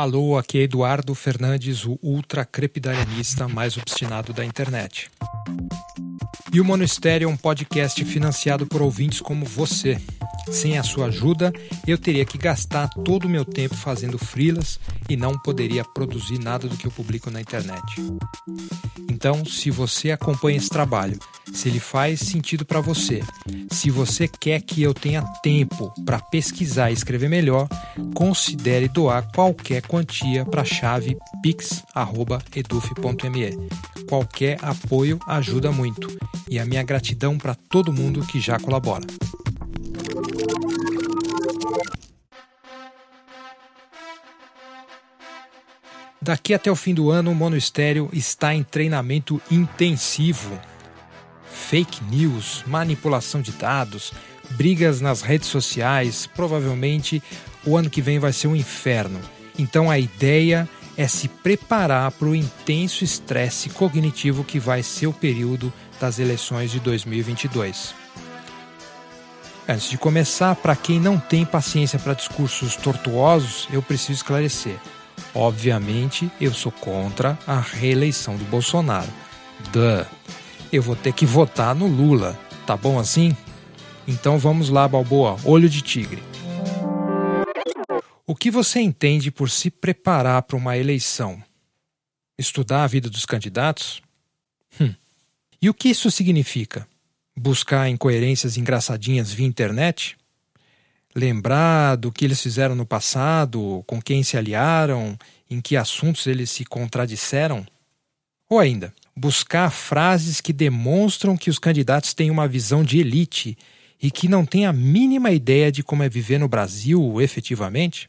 Alô, aqui é Eduardo Fernandes, o ultra crepidarianista mais obstinado da internet. E o Monistério é um podcast financiado por ouvintes como você. Sem a sua ajuda, eu teria que gastar todo o meu tempo fazendo frilas e não poderia produzir nada do que eu publico na internet. Então, se você acompanha esse trabalho, se ele faz sentido para você, se você quer que eu tenha tempo para pesquisar e escrever melhor, considere doar qualquer quantia para a chave pix@eduf.me. Qualquer apoio ajuda muito e a minha gratidão para todo mundo que já colabora. Daqui até o fim do ano, o Monistério está em treinamento intensivo. Fake news, manipulação de dados, brigas nas redes sociais, provavelmente o ano que vem vai ser um inferno. Então a ideia é se preparar para o intenso estresse cognitivo que vai ser o período das eleições de 2022. Antes de começar, para quem não tem paciência para discursos tortuosos, eu preciso esclarecer. Obviamente, eu sou contra a reeleição do Bolsonaro. Duh. Eu vou ter que votar no Lula. Tá bom assim? Então vamos lá, Balboa, olho de tigre. O que você entende por se preparar para uma eleição? Estudar a vida dos candidatos? Hum. E o que isso significa? Buscar incoerências engraçadinhas via internet? lembrar do que eles fizeram no passado, com quem se aliaram, em que assuntos eles se contradisseram? Ou ainda, buscar frases que demonstram que os candidatos têm uma visão de elite e que não têm a mínima ideia de como é viver no Brasil efetivamente?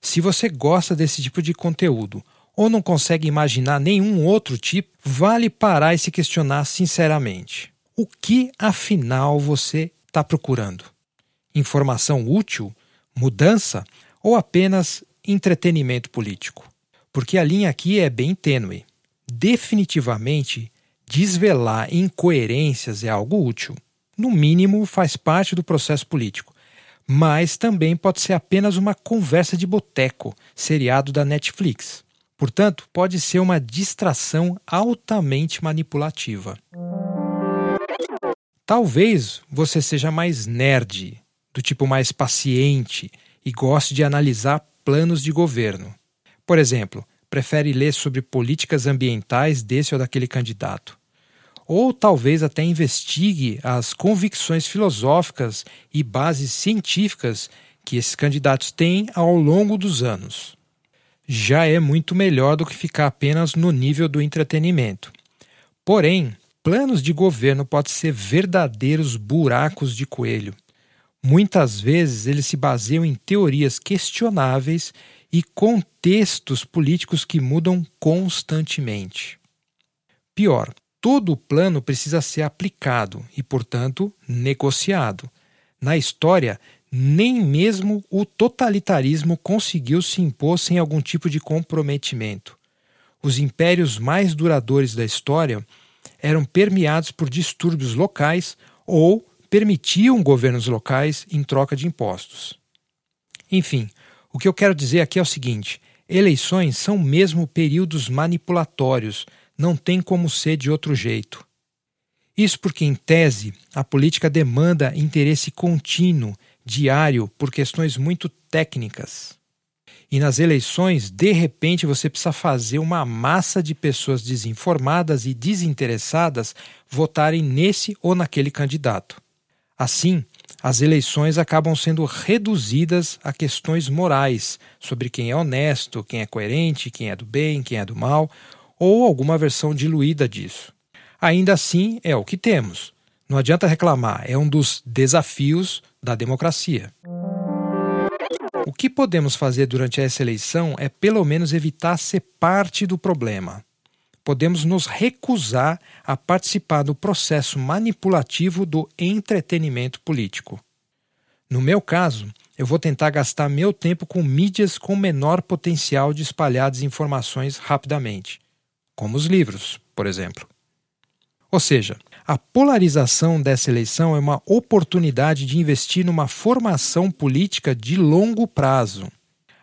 Se você gosta desse tipo de conteúdo ou não consegue imaginar nenhum outro tipo, vale parar e se questionar sinceramente. O que afinal você está procurando? informação útil, mudança ou apenas entretenimento político? Porque a linha aqui é bem tênue. Definitivamente, desvelar incoerências é algo útil. No mínimo, faz parte do processo político. Mas também pode ser apenas uma conversa de boteco, seriado da Netflix. Portanto, pode ser uma distração altamente manipulativa. Talvez você seja mais nerd, do tipo mais paciente e goste de analisar planos de governo. Por exemplo, prefere ler sobre políticas ambientais desse ou daquele candidato. Ou talvez até investigue as convicções filosóficas e bases científicas que esses candidatos têm ao longo dos anos. Já é muito melhor do que ficar apenas no nível do entretenimento. Porém, planos de governo podem ser verdadeiros buracos de coelho Muitas vezes eles se baseiam em teorias questionáveis e contextos políticos que mudam constantemente. Pior, todo o plano precisa ser aplicado e, portanto, negociado. Na história, nem mesmo o totalitarismo conseguiu se impor sem algum tipo de comprometimento. Os impérios mais duradouros da história eram permeados por distúrbios locais ou permitiam governos locais em troca de impostos. Enfim, o que eu quero dizer aqui é o seguinte: eleições são mesmo períodos manipulatórios, não tem como ser de outro jeito. Isso porque, em tese, a política demanda interesse contínuo, diário, por questões muito técnicas. E nas eleições, de repente, você precisa fazer uma massa de pessoas desinformadas e desinteressadas votarem nesse ou naquele candidato. Assim, as eleições acabam sendo reduzidas a questões morais sobre quem é honesto, quem é coerente, quem é do bem, quem é do mal, ou alguma versão diluída disso. Ainda assim, é o que temos. Não adianta reclamar, é um dos desafios da democracia. O que podemos fazer durante essa eleição é pelo menos evitar ser parte do problema podemos nos recusar a participar do processo manipulativo do entretenimento político. No meu caso, eu vou tentar gastar meu tempo com mídias com menor potencial de espalhar desinformações rapidamente, como os livros, por exemplo. Ou seja, a polarização dessa eleição é uma oportunidade de investir numa formação política de longo prazo.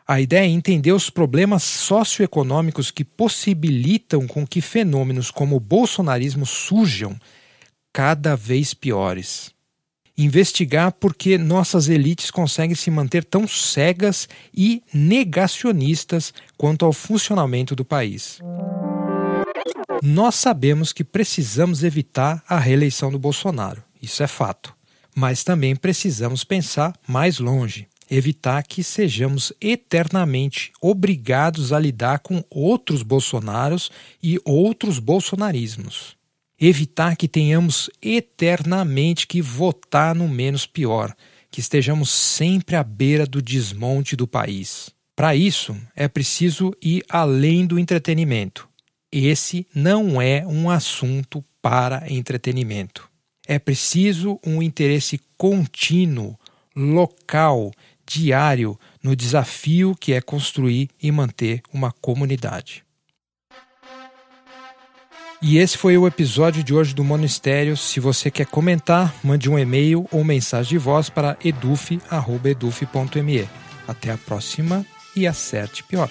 A ideia é entender os problemas socioeconômicos que possibilitam com que fenômenos como o bolsonarismo surjam cada vez piores. Investigar por que nossas elites conseguem se manter tão cegas e negacionistas quanto ao funcionamento do país. Nós sabemos que precisamos evitar a reeleição do Bolsonaro, isso é fato. Mas também precisamos pensar mais longe evitar que sejamos eternamente obrigados a lidar com outros Bolsonaros e outros bolsonarismos. Evitar que tenhamos eternamente que votar no menos pior, que estejamos sempre à beira do desmonte do país. Para isso, é preciso ir além do entretenimento. Esse não é um assunto para entretenimento. É preciso um interesse contínuo, local, diário no desafio que é construir e manter uma comunidade. E esse foi o episódio de hoje do Monistério. Se você quer comentar, mande um e-mail ou mensagem de voz para eduf.eduf.me. Até a próxima e acerte pior.